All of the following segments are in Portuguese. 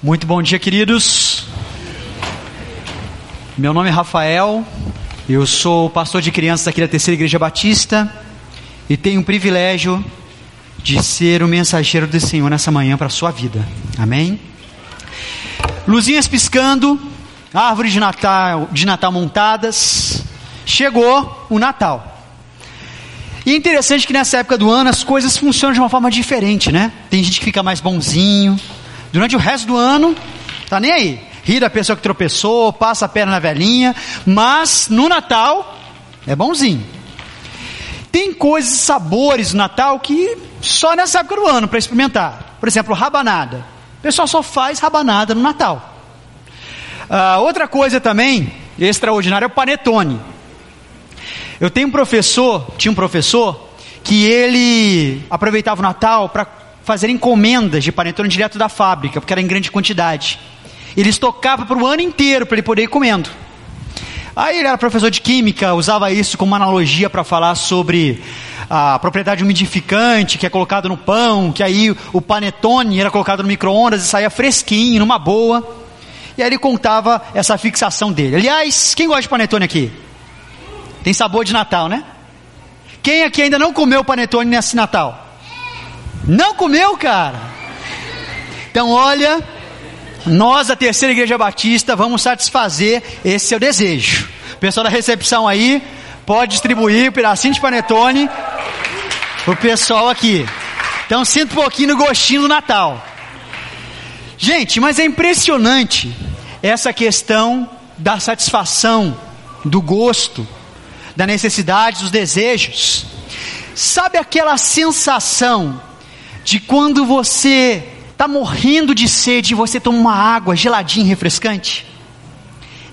Muito bom dia, queridos. Meu nome é Rafael, eu sou pastor de crianças aqui da Terceira Igreja Batista e tenho o privilégio de ser o mensageiro do Senhor nessa manhã para a sua vida. Amém? Luzinhas piscando, árvores de Natal, de Natal montadas. Chegou o Natal. E é interessante que nessa época do ano as coisas funcionam de uma forma diferente, né? Tem gente que fica mais bonzinho. Durante o resto do ano, tá nem aí. Ri da pessoa que tropeçou, passa a perna na velhinha, mas no Natal é bonzinho. Tem coisas, sabores no Natal que só nessa época do ano para experimentar. Por exemplo, rabanada. O pessoal só faz rabanada no Natal. Uh, outra coisa também extraordinária é o panetone. Eu tenho um professor, tinha um professor, que ele aproveitava o Natal para fazer encomendas de panetone direto da fábrica, porque era em grande quantidade. Ele estocava para o ano inteiro para ele poder ir comendo. Aí ele era professor de química, usava isso como analogia para falar sobre a propriedade umidificante que é colocado no pão, que aí o panetone era colocado no micro-ondas e saía fresquinho, numa boa. E aí ele contava essa fixação dele. Aliás, quem gosta de panetone aqui? Tem sabor de Natal, né? Quem aqui ainda não comeu panetone nesse Natal? Não comeu, cara? Então, olha, nós, da Terceira Igreja Batista, vamos satisfazer esse seu desejo. O pessoal da recepção aí pode distribuir um pedacinho de panetone o pessoal aqui. Então, sinta um pouquinho do gostinho do Natal. Gente, mas é impressionante essa questão da satisfação, do gosto da necessidade, dos desejos. Sabe aquela sensação de quando você está morrendo de sede e você toma uma água geladinha e refrescante?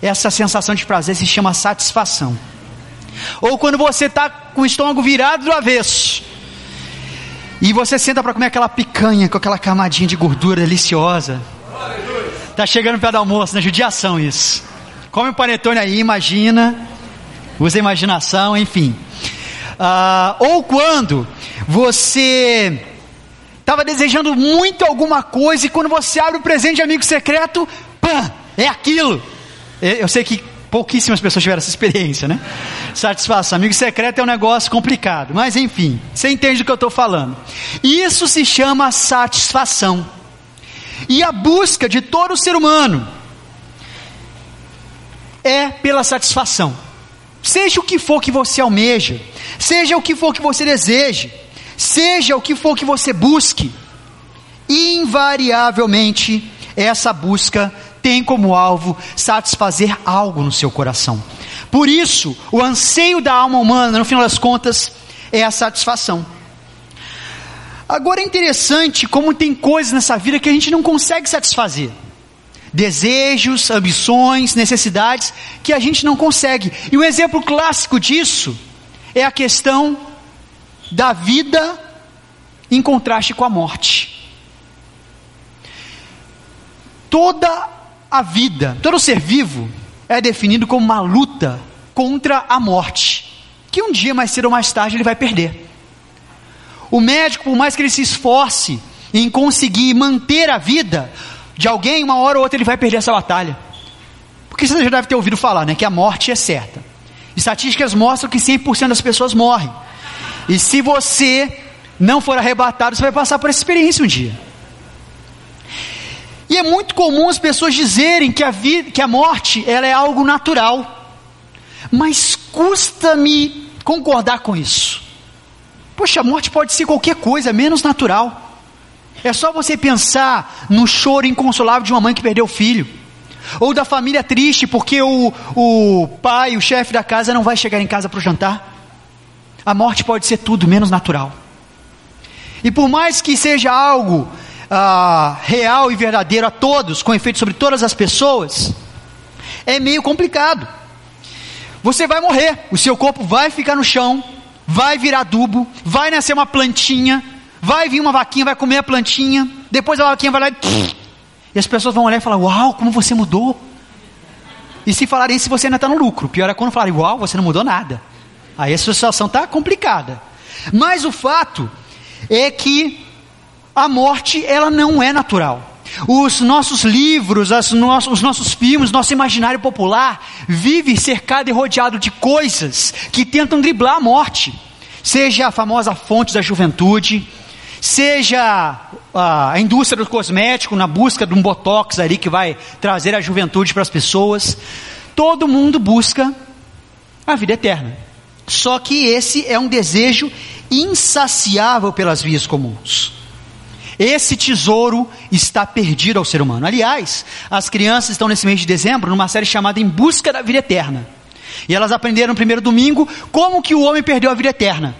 Essa sensação de prazer se chama satisfação. Ou quando você está com o estômago virado do avesso e você senta para comer aquela picanha com aquela camadinha de gordura deliciosa. Tá chegando perto do almoço, na né? judiação isso. Come um panetone aí, imagina usa a imaginação, enfim. Ah, ou quando você estava desejando muito alguma coisa e quando você abre o presente de amigo secreto, pã, é aquilo. Eu sei que pouquíssimas pessoas tiveram essa experiência, né? Satisfação. Amigo secreto é um negócio complicado, mas enfim, você entende do que eu estou falando. Isso se chama satisfação. E a busca de todo ser humano é pela satisfação. Seja o que for que você almeja, seja o que for que você deseje, seja o que for que você busque, invariavelmente essa busca tem como alvo satisfazer algo no seu coração. Por isso, o anseio da alma humana, no final das contas, é a satisfação. Agora é interessante como tem coisas nessa vida que a gente não consegue satisfazer desejos, ambições, necessidades que a gente não consegue. E um exemplo clássico disso é a questão da vida em contraste com a morte. Toda a vida, todo ser vivo é definido como uma luta contra a morte, que um dia mais cedo ou mais tarde ele vai perder. O médico, por mais que ele se esforce em conseguir manter a vida, de alguém, uma hora ou outra ele vai perder essa batalha. Porque você já deve ter ouvido falar, né? Que a morte é certa. Estatísticas mostram que 100% das pessoas morrem. E se você não for arrebatado, você vai passar por essa experiência um dia. E é muito comum as pessoas dizerem que a, vida, que a morte ela é algo natural. Mas custa-me concordar com isso. Poxa, a morte pode ser qualquer coisa, menos natural. É só você pensar no choro inconsolável de uma mãe que perdeu o filho. Ou da família triste porque o, o pai, o chefe da casa, não vai chegar em casa para o jantar. A morte pode ser tudo menos natural. E por mais que seja algo ah, real e verdadeiro a todos, com efeito sobre todas as pessoas, é meio complicado. Você vai morrer, o seu corpo vai ficar no chão, vai virar adubo, vai nascer uma plantinha, Vai vir uma vaquinha, vai comer a plantinha, depois a vaquinha vai lá e. E as pessoas vão olhar e falar: Uau, como você mudou. E se falarem se você ainda está no lucro. Pior é quando falarem: Uau, você não mudou nada. Aí a situação está complicada. Mas o fato é que a morte, ela não é natural. Os nossos livros, no os nossos filmes, nosso imaginário popular vive cercado e rodeado de coisas que tentam driblar a morte. Seja a famosa fonte da juventude, seja a indústria do cosmético na busca de um botox ali que vai trazer a juventude para as pessoas. Todo mundo busca a vida eterna. Só que esse é um desejo insaciável pelas vias comuns. Esse tesouro está perdido ao ser humano. Aliás, as crianças estão nesse mês de dezembro numa série chamada Em Busca da Vida Eterna. E elas aprenderam no primeiro domingo como que o homem perdeu a vida eterna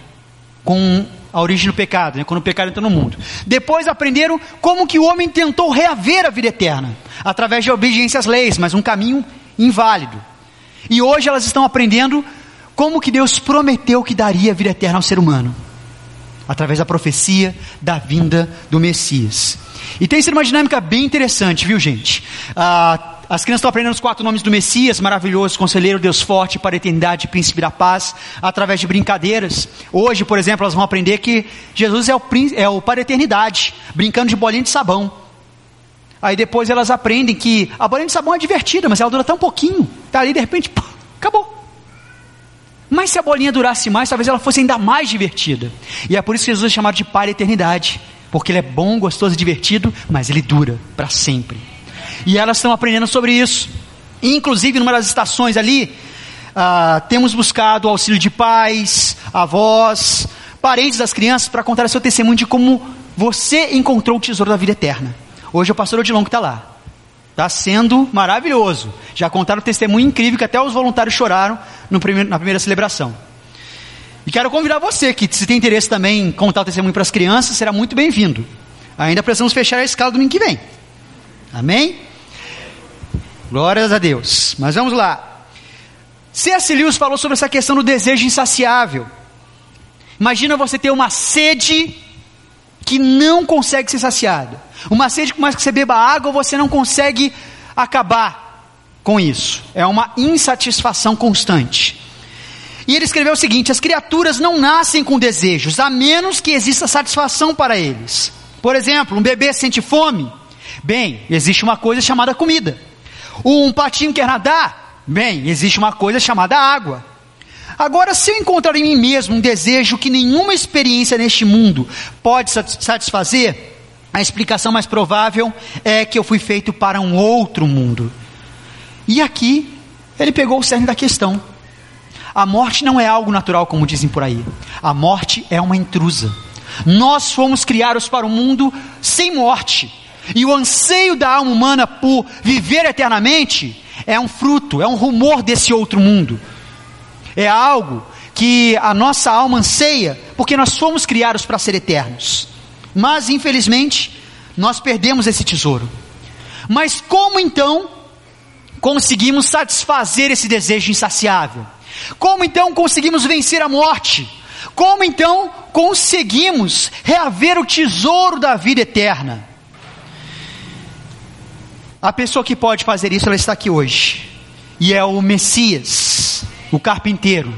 com a origem do pecado, né, quando o pecado entrou no mundo. Depois aprenderam como que o homem tentou reaver a vida eterna através de obediência às leis, mas um caminho inválido. E hoje elas estão aprendendo como que Deus prometeu que daria a vida eterna ao ser humano através da profecia da vinda do Messias. E tem sido uma dinâmica bem interessante, viu, gente? Ah, as crianças estão aprendendo os quatro nomes do Messias, maravilhoso, conselheiro, Deus forte, para a eternidade, príncipe da paz, através de brincadeiras. Hoje, por exemplo, elas vão aprender que Jesus é o, é o para a eternidade, brincando de bolinha de sabão. Aí depois elas aprendem que a bolinha de sabão é divertida, mas ela dura tão pouquinho. Está ali, de repente, acabou. Se a bolinha durasse mais, talvez ela fosse ainda mais divertida. E é por isso que Jesus é chamado de Pai da Eternidade. Porque ele é bom, gostoso e divertido, mas ele dura para sempre. E elas estão aprendendo sobre isso. Inclusive, numa das estações ali, uh, temos buscado o auxílio de pais, avós, parentes das crianças para contar seu testemunho de como você encontrou o tesouro da vida eterna. Hoje é o pastor Odilon que está lá. Está sendo maravilhoso. Já contaram um testemunho incrível que até os voluntários choraram primeiro, na primeira celebração. E quero convidar você que, se tem interesse também em contar o testemunho para as crianças, será muito bem-vindo. Ainda precisamos fechar a escala domingo que vem. Amém? Glórias a Deus. Mas vamos lá. C.S. Lewis falou sobre essa questão do desejo insaciável. Imagina você ter uma sede que não consegue ser saciada. Uma sede que mais que você beba água, você não consegue acabar com isso. É uma insatisfação constante. E ele escreveu o seguinte: as criaturas não nascem com desejos, a menos que exista satisfação para eles. Por exemplo, um bebê sente fome. Bem, existe uma coisa chamada comida. Um patinho quer nadar. Bem, existe uma coisa chamada água. Agora, se eu encontrar em mim mesmo um desejo que nenhuma experiência neste mundo pode satisfazer, a explicação mais provável é que eu fui feito para um outro mundo. E aqui, ele pegou o cerne da questão. A morte não é algo natural, como dizem por aí. A morte é uma intrusa. Nós fomos criados para um mundo sem morte. E o anseio da alma humana por viver eternamente é um fruto, é um rumor desse outro mundo. É algo que a nossa alma anseia, porque nós fomos criados para ser eternos. Mas, infelizmente, nós perdemos esse tesouro. Mas como então conseguimos satisfazer esse desejo insaciável? Como então conseguimos vencer a morte? Como então conseguimos reaver o tesouro da vida eterna? A pessoa que pode fazer isso, ela está aqui hoje. E é o Messias, o carpinteiro,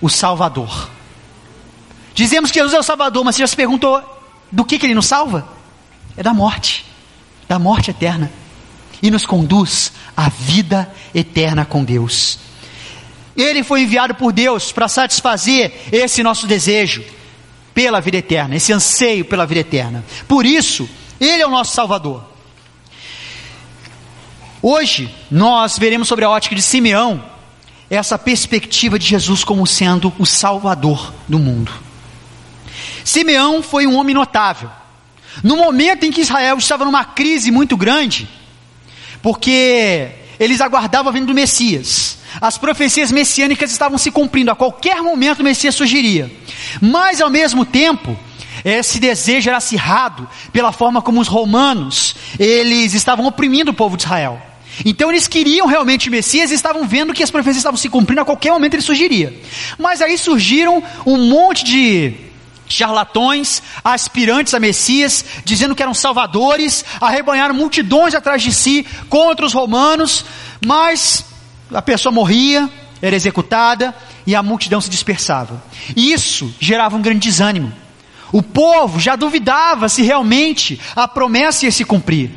o Salvador. Dizemos que Jesus é o Salvador, mas você já se perguntou do que, que ele nos salva? É da morte, da morte eterna. E nos conduz à vida eterna com Deus. Ele foi enviado por Deus para satisfazer esse nosso desejo pela vida eterna, esse anseio pela vida eterna. Por isso, Ele é o nosso Salvador. Hoje, nós veremos sobre a ótica de Simeão essa perspectiva de Jesus como sendo o Salvador do mundo. Simeão foi um homem notável. No momento em que Israel estava numa crise muito grande, porque eles aguardavam a vinda do Messias, as profecias messiânicas estavam se cumprindo, a qualquer momento o Messias surgiria, mas ao mesmo tempo, esse desejo era acirrado pela forma como os romanos, eles estavam oprimindo o povo de Israel. Então eles queriam realmente Messias e estavam vendo que as profecias estavam se cumprindo, a qualquer momento ele surgiria. Mas aí surgiram um monte de charlatões, aspirantes a Messias, dizendo que eram salvadores, arrebanharam multidões atrás de si contra os romanos, mas a pessoa morria, era executada e a multidão se dispersava. Isso gerava um grande desânimo. O povo já duvidava se realmente a promessa ia se cumprir.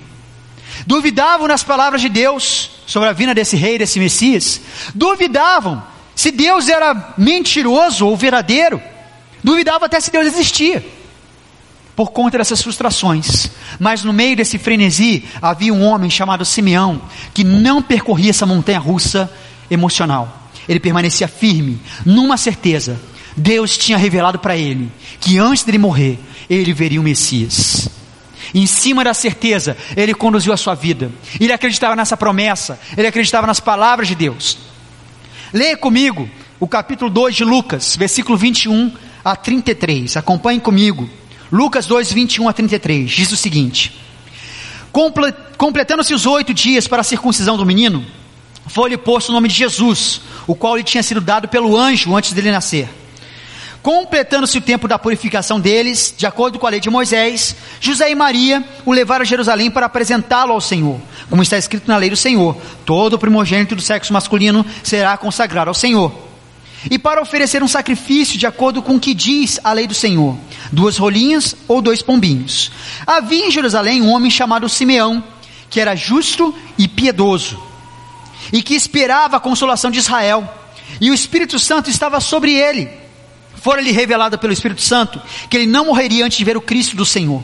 Duvidavam nas palavras de Deus sobre a vinda desse rei, desse Messias, duvidavam se Deus era mentiroso ou verdadeiro, duvidavam até se Deus existia, por conta dessas frustrações. Mas no meio desse frenesi havia um homem chamado Simeão, que não percorria essa montanha russa emocional, ele permanecia firme, numa certeza: Deus tinha revelado para ele que antes dele morrer, ele veria o Messias. Em cima da certeza, ele conduziu a sua vida. Ele acreditava nessa promessa, ele acreditava nas palavras de Deus. Leia comigo o capítulo 2 de Lucas, versículo 21 a 33. Acompanhe comigo. Lucas 2, 21 a 33. Diz o seguinte: Completando-se os oito dias para a circuncisão do menino, foi-lhe posto o nome de Jesus, o qual lhe tinha sido dado pelo anjo antes dele nascer. Completando-se o tempo da purificação deles, de acordo com a lei de Moisés, José e Maria o levaram a Jerusalém para apresentá-lo ao Senhor, como está escrito na lei do Senhor: todo primogênito do sexo masculino será consagrado ao Senhor. E para oferecer um sacrifício de acordo com o que diz a lei do Senhor, duas rolinhas ou dois pombinhos. Havia em Jerusalém um homem chamado Simeão, que era justo e piedoso, e que esperava a consolação de Israel, e o Espírito Santo estava sobre ele fora-lhe revelado pelo Espírito Santo que ele não morreria antes de ver o Cristo do Senhor.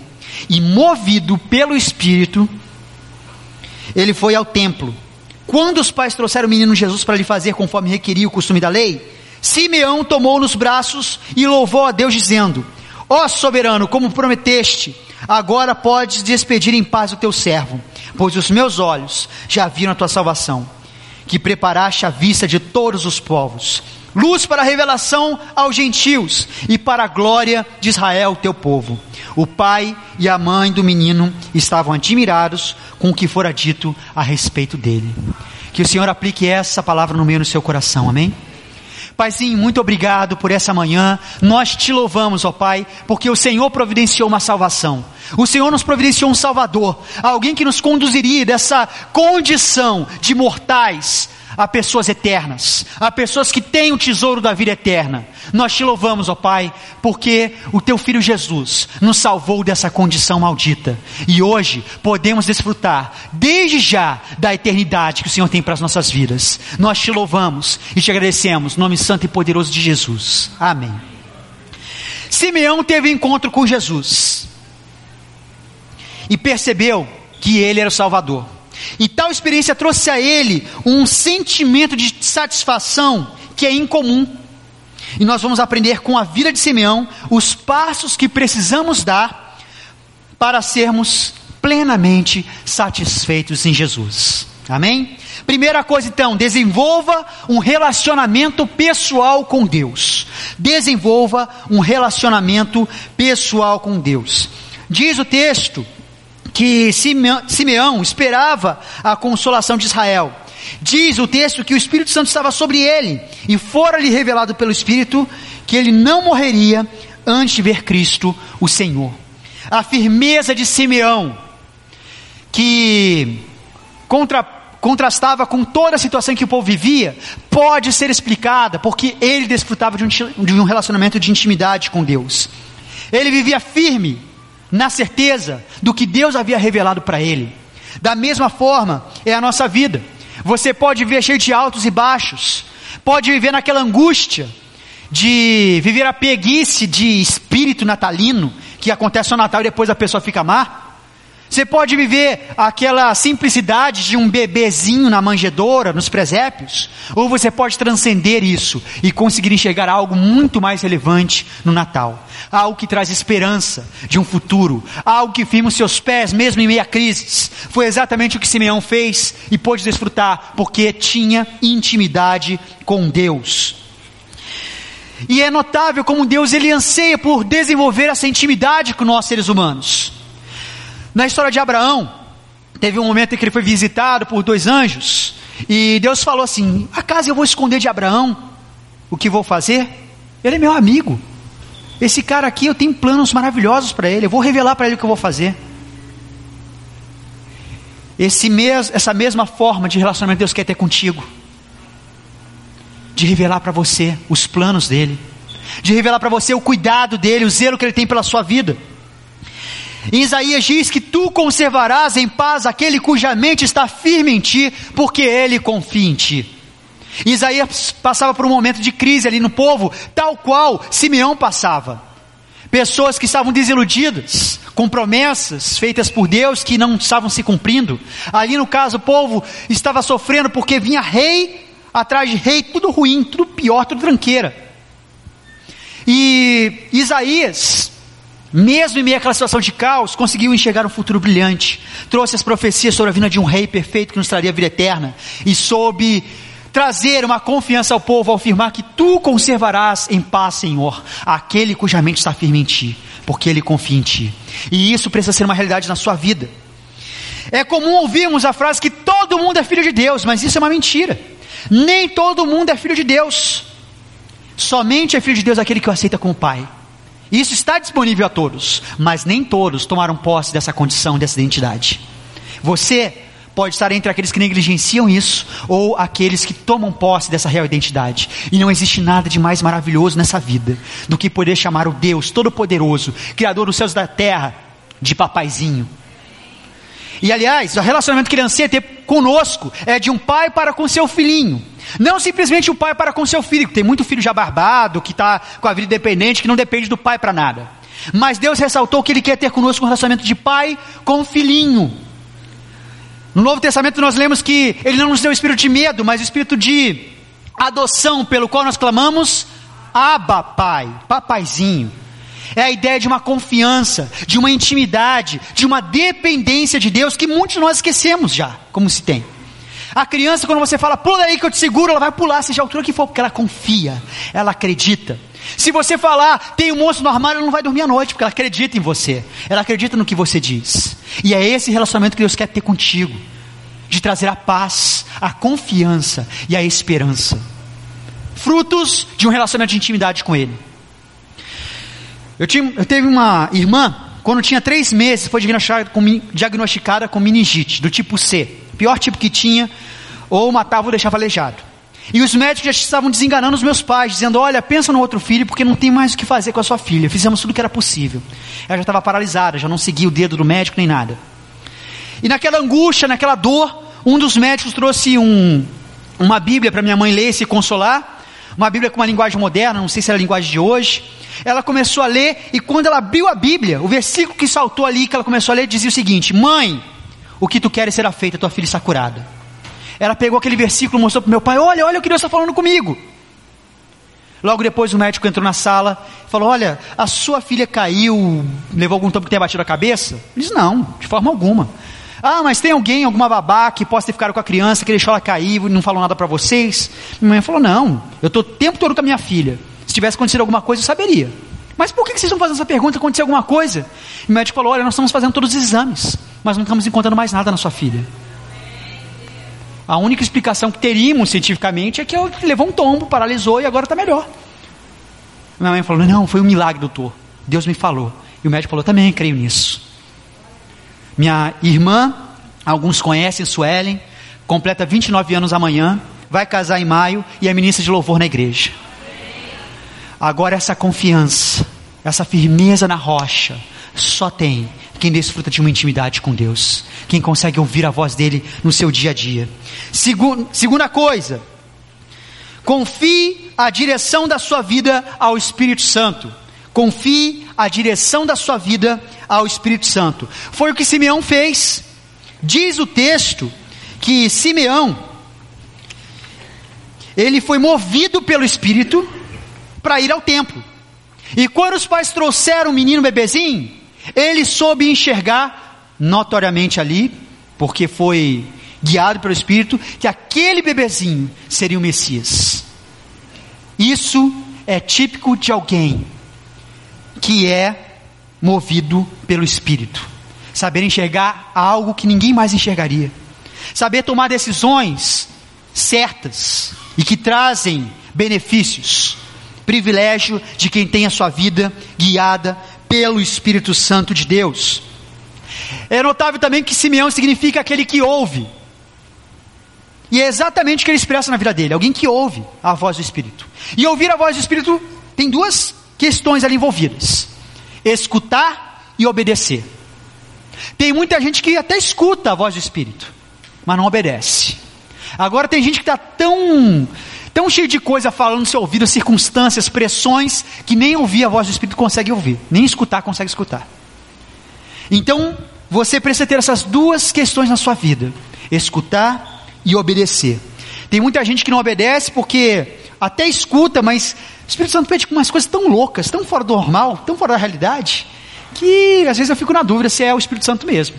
E movido pelo Espírito, ele foi ao templo. Quando os pais trouxeram o menino Jesus para lhe fazer conforme requeria o costume da lei, Simeão tomou nos braços e louvou a Deus, dizendo: Ó soberano, como prometeste, agora podes despedir em paz o teu servo, pois os meus olhos já viram a tua salvação, que preparaste à vista de todos os povos luz para a revelação aos gentios e para a glória de Israel, teu povo. O pai e a mãe do menino estavam admirados com o que fora dito a respeito dele. Que o Senhor aplique essa palavra no meio do seu coração, amém? Paizinho, muito obrigado por essa manhã. Nós te louvamos, ó Pai, porque o Senhor providenciou uma salvação. O Senhor nos providenciou um Salvador, alguém que nos conduziria dessa condição de mortais a pessoas eternas, a pessoas que têm o tesouro da vida eterna. Nós te louvamos, ó Pai, porque o teu filho Jesus nos salvou dessa condição maldita. E hoje podemos desfrutar, desde já, da eternidade que o Senhor tem para as nossas vidas. Nós te louvamos e te agradecemos, nome santo e poderoso de Jesus. Amém. Simeão teve encontro com Jesus e percebeu que ele era o Salvador. E tal experiência trouxe a ele um sentimento de satisfação que é incomum. E nós vamos aprender com a vida de Simeão os passos que precisamos dar para sermos plenamente satisfeitos em Jesus. Amém? Primeira coisa então, desenvolva um relacionamento pessoal com Deus. Desenvolva um relacionamento pessoal com Deus. Diz o texto que Simeão esperava a consolação de Israel. Diz o texto que o Espírito Santo estava sobre ele e fora-lhe revelado pelo Espírito que ele não morreria antes de ver Cristo, o Senhor. A firmeza de Simeão, que contra, contrastava com toda a situação que o povo vivia, pode ser explicada porque ele desfrutava de um, de um relacionamento de intimidade com Deus. Ele vivia firme, na certeza do que Deus havia revelado para ele. Da mesma forma é a nossa vida. Você pode viver cheio de altos e baixos, pode viver naquela angústia de viver a preguiça de espírito natalino que acontece no Natal e depois a pessoa fica má. Você pode viver aquela simplicidade de um bebezinho na manjedoura, nos presépios, ou você pode transcender isso e conseguir enxergar algo muito mais relevante no Natal. Algo que traz esperança de um futuro, algo que firma os seus pés mesmo em meio a crises. Foi exatamente o que Simeão fez e pôde desfrutar, porque tinha intimidade com Deus. E é notável como Deus ele anseia por desenvolver essa intimidade com nós seres humanos. Na história de Abraão, teve um momento em que ele foi visitado por dois anjos, e Deus falou assim: Acaso eu vou esconder de Abraão o que vou fazer? Ele é meu amigo. Esse cara aqui, eu tenho planos maravilhosos para ele, eu vou revelar para ele o que eu vou fazer. Esse mes, essa mesma forma de relacionamento Deus quer ter contigo, de revelar para você os planos dele, de revelar para você o cuidado dele, o zelo que ele tem pela sua vida. Em Isaías diz que tu conservarás em paz aquele cuja mente está firme em ti, porque ele confia em ti. Isaías passava por um momento de crise ali no povo, tal qual Simeão passava. Pessoas que estavam desiludidas, com promessas feitas por Deus que não estavam se cumprindo. Ali no caso, o povo estava sofrendo porque vinha rei atrás de rei, tudo ruim, tudo pior, tudo tranqueira. E Isaías, mesmo em meio àquela situação de caos, conseguiu enxergar um futuro brilhante. Trouxe as profecias sobre a vinda de um rei perfeito que nos traria a vida eterna. E soube trazer uma confiança ao povo ao afirmar que tu conservarás em paz, Senhor, aquele cuja mente está firme em ti, porque ele confia em ti. E isso precisa ser uma realidade na sua vida. É comum ouvirmos a frase que todo mundo é filho de Deus, mas isso é uma mentira. Nem todo mundo é filho de Deus. Somente é filho de Deus aquele que o aceita como pai. Isso está disponível a todos, mas nem todos tomaram posse dessa condição, dessa identidade. Você pode estar entre aqueles que negligenciam isso ou aqueles que tomam posse dessa real identidade. E não existe nada de mais maravilhoso nessa vida do que poder chamar o Deus Todo-Poderoso, Criador dos céus e da terra, de papaizinho. E aliás, o relacionamento que ele anseia ter conosco é de um pai para com seu filhinho. Não simplesmente o pai para com seu filho, tem muito filho já barbado, que está com a vida independente, que não depende do pai para nada. Mas Deus ressaltou que Ele quer ter conosco um relacionamento de pai com filhinho. No Novo Testamento nós lemos que Ele não nos deu o espírito de medo, mas o espírito de adoção, pelo qual nós clamamos, Abba Pai, papaizinho. É a ideia de uma confiança, de uma intimidade, de uma dependência de Deus que muitos de nós esquecemos já, como se tem. A criança, quando você fala, pula aí que eu te seguro, ela vai pular, seja a altura que for, porque ela confia, ela acredita. Se você falar, tem um monstro no armário, ela não vai dormir à noite, porque ela acredita em você. Ela acredita no que você diz. E é esse relacionamento que Deus quer ter contigo de trazer a paz, a confiança e a esperança. Frutos de um relacionamento de intimidade com Ele. Eu, tinha, eu teve uma irmã, quando tinha três meses, foi diagnosticada com, meningite, do tipo C. Pior tipo que tinha, ou matava ou deixava aleijado. E os médicos já estavam desenganando os meus pais, dizendo: Olha, pensa no outro filho, porque não tem mais o que fazer com a sua filha. Fizemos tudo o que era possível. Ela já estava paralisada, já não seguia o dedo do médico nem nada. E naquela angústia, naquela dor, um dos médicos trouxe um, uma Bíblia para minha mãe ler e se consolar. Uma Bíblia com uma linguagem moderna, não sei se era a linguagem de hoje. Ela começou a ler, e quando ela abriu a Bíblia, o versículo que saltou ali, que ela começou a ler, dizia o seguinte: Mãe, o que tu queres será feito, a tua filha está curada. Ela pegou aquele versículo, mostrou para meu pai: Olha, olha o que Deus está falando comigo. Logo depois o médico entrou na sala e falou: Olha, a sua filha caiu, levou algum tempo que tenha batido a cabeça? Ele disse: Não, de forma alguma. Ah, mas tem alguém, alguma babá que possa ter ficado com a criança, que deixou ela cair e não falou nada para vocês? Minha mãe falou: Não, eu estou o tempo todo com a minha filha. Se tivesse acontecido alguma coisa, eu saberia. Mas por que vocês estão fazendo essa pergunta? Aconteceu alguma coisa? E o médico falou: Olha, nós estamos fazendo todos os exames, mas não estamos encontrando mais nada na sua filha. A única explicação que teríamos cientificamente é que eu levou um tombo, paralisou e agora está melhor. Minha mãe falou: Não, foi um milagre, doutor. Deus me falou. E o médico falou: Também creio nisso. Minha irmã, alguns conhecem, Suelen, completa 29 anos amanhã, vai casar em maio e é ministra de louvor na igreja. Agora, essa confiança, essa firmeza na rocha, só tem quem desfruta de uma intimidade com Deus, quem consegue ouvir a voz dele no seu dia a dia. Segu segunda coisa, confie a direção da sua vida ao Espírito Santo. Confie a direção da sua vida ao Espírito Santo. Foi o que Simeão fez. Diz o texto que Simeão ele foi movido pelo Espírito para ir ao templo. E quando os pais trouxeram o menino bebezinho, ele soube enxergar notoriamente ali, porque foi guiado pelo Espírito, que aquele bebezinho seria o Messias. Isso é típico de alguém que é movido pelo Espírito. Saber enxergar algo que ninguém mais enxergaria. Saber tomar decisões certas e que trazem benefícios. Privilégio de quem tem a sua vida guiada pelo Espírito Santo de Deus. É notável também que Simeão significa aquele que ouve. E é exatamente o que ele expressa na vida dele: alguém que ouve a voz do Espírito. E ouvir a voz do Espírito tem duas questões ali envolvidas: escutar e obedecer. Tem muita gente que até escuta a voz do Espírito, mas não obedece. Agora tem gente que está tão, tão cheio de coisa falando no seu ouvido, circunstâncias, pressões, que nem ouvir a voz do Espírito consegue ouvir, nem escutar consegue escutar. Então, você precisa ter essas duas questões na sua vida: escutar e obedecer. Tem muita gente que não obedece porque até escuta, mas o Espírito Santo pede umas coisas tão loucas, tão fora do normal, tão fora da realidade, que às vezes eu fico na dúvida se é o Espírito Santo mesmo.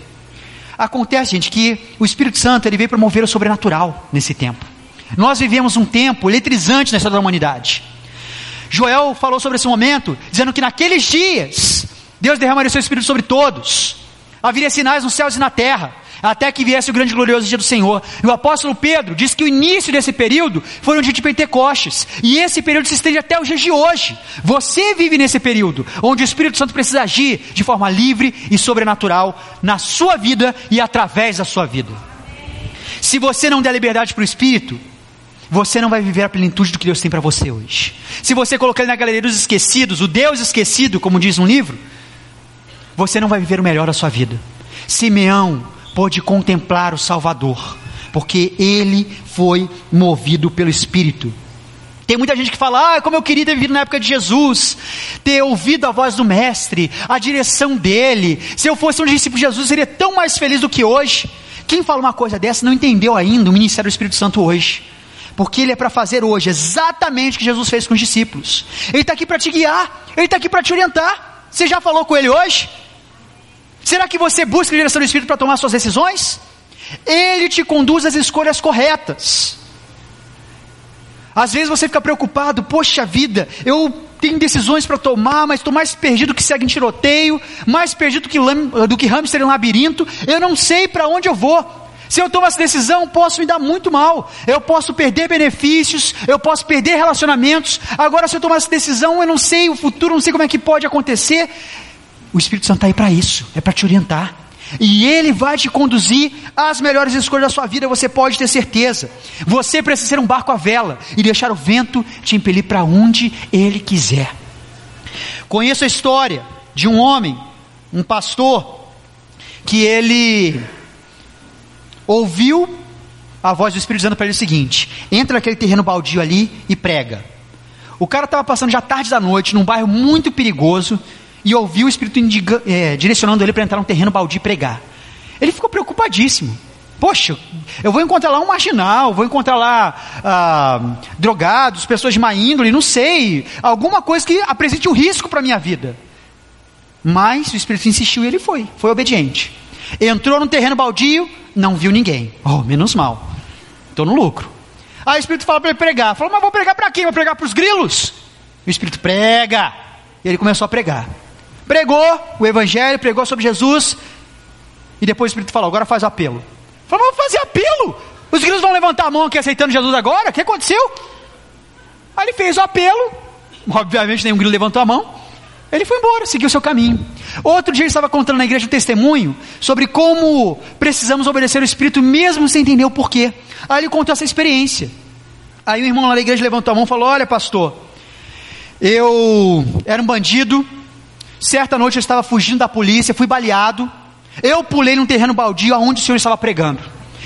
Acontece, gente, que o Espírito Santo ele veio promover o sobrenatural nesse tempo. Nós vivemos um tempo eletrizante na história da humanidade. Joel falou sobre esse momento, dizendo que naqueles dias Deus derramaria o seu Espírito sobre todos. Haveria sinais nos céus e na terra até que viesse o grande e glorioso dia do Senhor. E o apóstolo Pedro diz que o início desse período foi um dia de Pentecostes, e esse período se estende até os dias de hoje. Você vive nesse período, onde o Espírito Santo precisa agir de forma livre e sobrenatural na sua vida e através da sua vida. Se você não der liberdade para o Espírito, você não vai viver a plenitude do que Deus tem para você hoje. Se você colocar ele na galeria dos esquecidos, o Deus esquecido, como diz um livro, você não vai viver o melhor da sua vida. Simeão pôde contemplar o Salvador, porque ele foi movido pelo Espírito. Tem muita gente que fala, ah, como eu queria ter vivido na época de Jesus, ter ouvido a voz do Mestre, a direção dele. Se eu fosse um discípulo de Jesus, eu seria tão mais feliz do que hoje. Quem fala uma coisa dessa não entendeu ainda o ministério do Espírito Santo hoje. Porque ele é para fazer hoje exatamente o que Jesus fez com os discípulos. Ele está aqui para te guiar, ele está aqui para te orientar. Você já falou com ele hoje? Será que você busca a direção do Espírito para tomar suas decisões? Ele te conduz às escolhas corretas. Às vezes você fica preocupado, poxa vida, eu tenho decisões para tomar, mas estou mais perdido que segue em tiroteio, mais perdido que, do que hamster em labirinto, eu não sei para onde eu vou. Se eu tomo essa decisão, posso me dar muito mal. Eu posso perder benefícios, eu posso perder relacionamentos. Agora, se eu tomar essa decisão, eu não sei o futuro, não sei como é que pode acontecer. O Espírito Santo está aí para isso, é para te orientar. E Ele vai te conduzir às melhores escolhas da sua vida, você pode ter certeza. Você precisa ser um barco à vela e deixar o vento te impelir para onde Ele quiser. Conheço a história de um homem, um pastor, que ele ouviu a voz do Espírito dizendo para ele o seguinte: entra naquele terreno baldio ali e prega. O cara estava passando já tarde da noite num bairro muito perigoso e ouviu o Espírito indiga, é, direcionando ele para entrar num terreno baldio e pregar. Ele ficou preocupadíssimo. Poxa, eu vou encontrar lá um marginal, vou encontrar lá ah, drogados, pessoas de má índole, não sei, alguma coisa que apresente um risco para a minha vida. Mas o Espírito insistiu e ele foi, foi obediente. Entrou no terreno baldio, não viu ninguém. Oh, menos mal. Estou no lucro. Aí o Espírito fala para ele pregar. Falou, mas vou pregar para quem? Vou pregar para os grilos? O Espírito prega. E ele começou a pregar. Pregou o Evangelho, pregou sobre Jesus. E depois o Espírito falou: agora faz apelo. Falou: vamos fazer apelo. Os grilos vão levantar a mão aqui aceitando Jesus agora? O que aconteceu? Aí ele fez o apelo. Obviamente nenhum grilo levantou a mão. Ele foi embora, seguiu seu caminho. Outro dia ele estava contando na igreja um testemunho sobre como precisamos obedecer o Espírito mesmo sem entender o porquê. Aí ele contou essa experiência. Aí o irmão lá da igreja levantou a mão e falou: Olha, pastor, eu era um bandido, Certa noite eu estava fugindo da polícia, fui baleado. Eu pulei num terreno baldio aonde o Senhor estava pregando.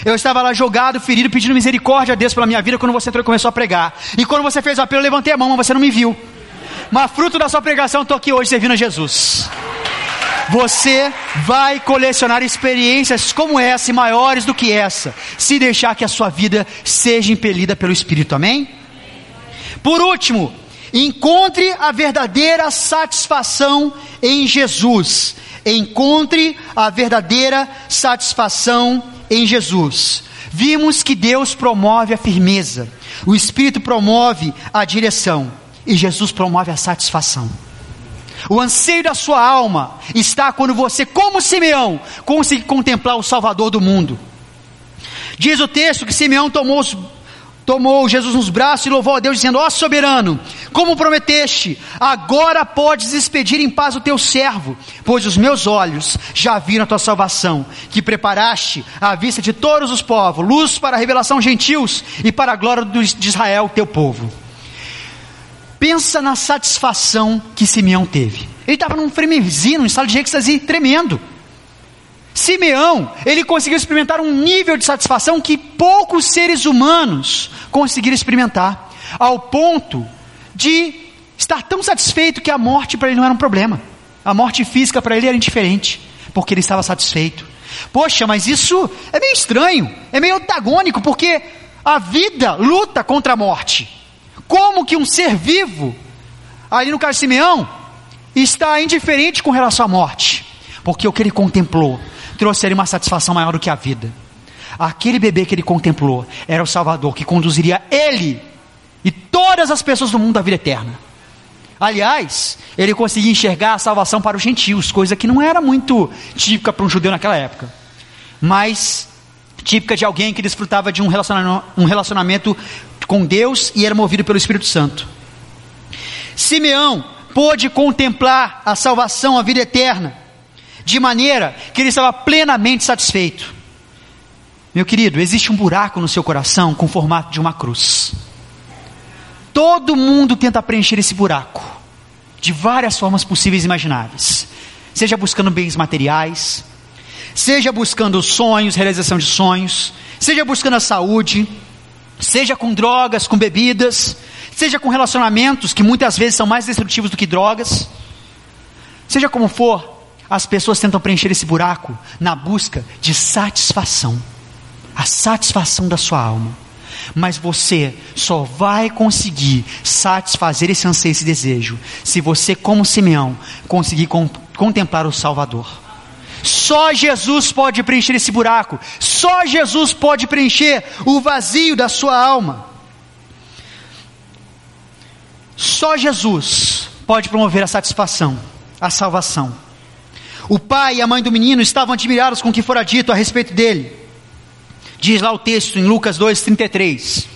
Eu estava lá jogado, ferido, pedindo misericórdia a Deus pela minha vida quando você entrou e começou a pregar. E quando você fez o apelo, eu levantei a mão, mas você não me viu. Mas fruto da sua pregação, estou aqui hoje servindo a Jesus. Você vai colecionar experiências como essa e maiores do que essa, se deixar que a sua vida seja impelida pelo Espírito, amém? Por último, Encontre a verdadeira satisfação em Jesus. Encontre a verdadeira satisfação em Jesus. Vimos que Deus promove a firmeza, o Espírito promove a direção e Jesus promove a satisfação. O anseio da sua alma está quando você, como Simeão, consegue contemplar o Salvador do mundo. Diz o texto que Simeão tomou tomou Jesus nos braços e louvou a Deus, dizendo: Ó oh, soberano, como prometeste, agora podes despedir em paz o teu servo, pois os meus olhos já viram a tua salvação, que preparaste à vista de todos os povos, luz para a revelação gentios e para a glória de Israel, teu povo. Pensa na satisfação que Simeão teve. Ele estava num fremesim, num estado de êxtase tremendo. Simeão, ele conseguiu experimentar um nível de satisfação que poucos seres humanos conseguiram experimentar, ao ponto de estar tão satisfeito que a morte para ele não era um problema. A morte física para ele era indiferente, porque ele estava satisfeito. Poxa, mas isso é meio estranho, é meio antagônico, porque a vida luta contra a morte. Como que um ser vivo, ali no caso de Simeão, está indiferente com relação à morte? Porque o que ele contemplou trouxe ele uma satisfação maior do que a vida. Aquele bebê que ele contemplou era o Salvador que conduziria ele e todas as pessoas do mundo à vida eterna. Aliás, ele conseguia enxergar a salvação para os gentios, coisa que não era muito típica para um judeu naquela época, mas típica de alguém que desfrutava de um relacionamento, um relacionamento com Deus e era movido pelo Espírito Santo. Simeão pôde contemplar a salvação, a vida eterna, de maneira que ele estava plenamente satisfeito. Meu querido, existe um buraco no seu coração com o formato de uma cruz. Todo mundo tenta preencher esse buraco, de várias formas possíveis e imagináveis. Seja buscando bens materiais, seja buscando sonhos, realização de sonhos, seja buscando a saúde, seja com drogas, com bebidas, seja com relacionamentos que muitas vezes são mais destrutivos do que drogas. Seja como for, as pessoas tentam preencher esse buraco na busca de satisfação a satisfação da sua alma. Mas você só vai conseguir satisfazer esse anseio, esse desejo, se você, como Simeão, conseguir contemplar o Salvador. Só Jesus pode preencher esse buraco. Só Jesus pode preencher o vazio da sua alma. Só Jesus pode promover a satisfação, a salvação. O pai e a mãe do menino estavam admirados com o que fora dito a respeito dele. Diz lá o texto em Lucas 2,33.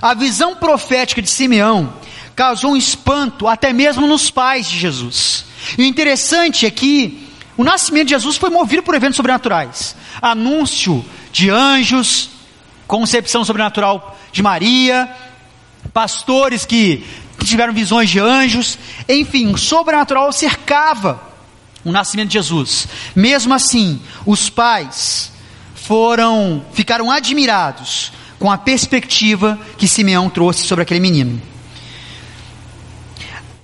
A visão profética de Simeão causou um espanto até mesmo nos pais de Jesus. E o interessante é que o nascimento de Jesus foi movido por eventos sobrenaturais. Anúncio de anjos, concepção sobrenatural de Maria, pastores que, tiveram visões de anjos, enfim, o sobrenatural cercava o nascimento de Jesus. Mesmo assim, os pais foram ficaram admirados com a perspectiva que Simeão trouxe sobre aquele menino.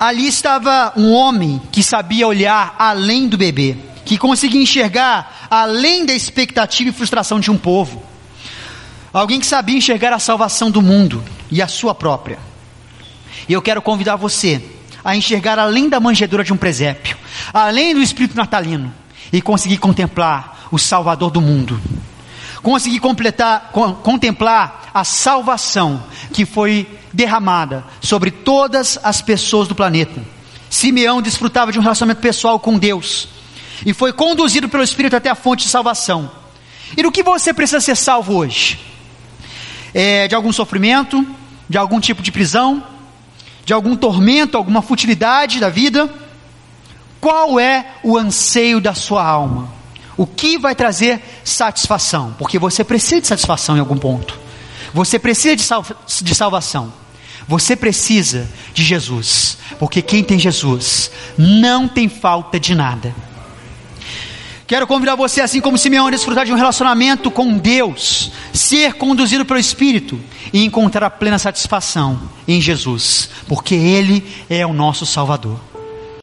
Ali estava um homem que sabia olhar além do bebê, que conseguia enxergar além da expectativa e frustração de um povo. Alguém que sabia enxergar a salvação do mundo e a sua própria. E eu quero convidar você a enxergar além da manjedoura de um presépio, além do espírito natalino, e conseguir contemplar o Salvador do mundo. Conseguir completar, contemplar a salvação que foi derramada sobre todas as pessoas do planeta. Simeão desfrutava de um relacionamento pessoal com Deus e foi conduzido pelo Espírito até a fonte de salvação. E do que você precisa ser salvo hoje? É, de algum sofrimento? De algum tipo de prisão? De algum tormento? Alguma futilidade da vida? Qual é o anseio da sua alma? O que vai trazer satisfação? Porque você precisa de satisfação em algum ponto. Você precisa de, sal de salvação. Você precisa de Jesus, porque quem tem Jesus não tem falta de nada. Quero convidar você, assim como Simeão, a desfrutar de um relacionamento com Deus, ser conduzido pelo Espírito e encontrar a plena satisfação em Jesus, porque Ele é o nosso Salvador.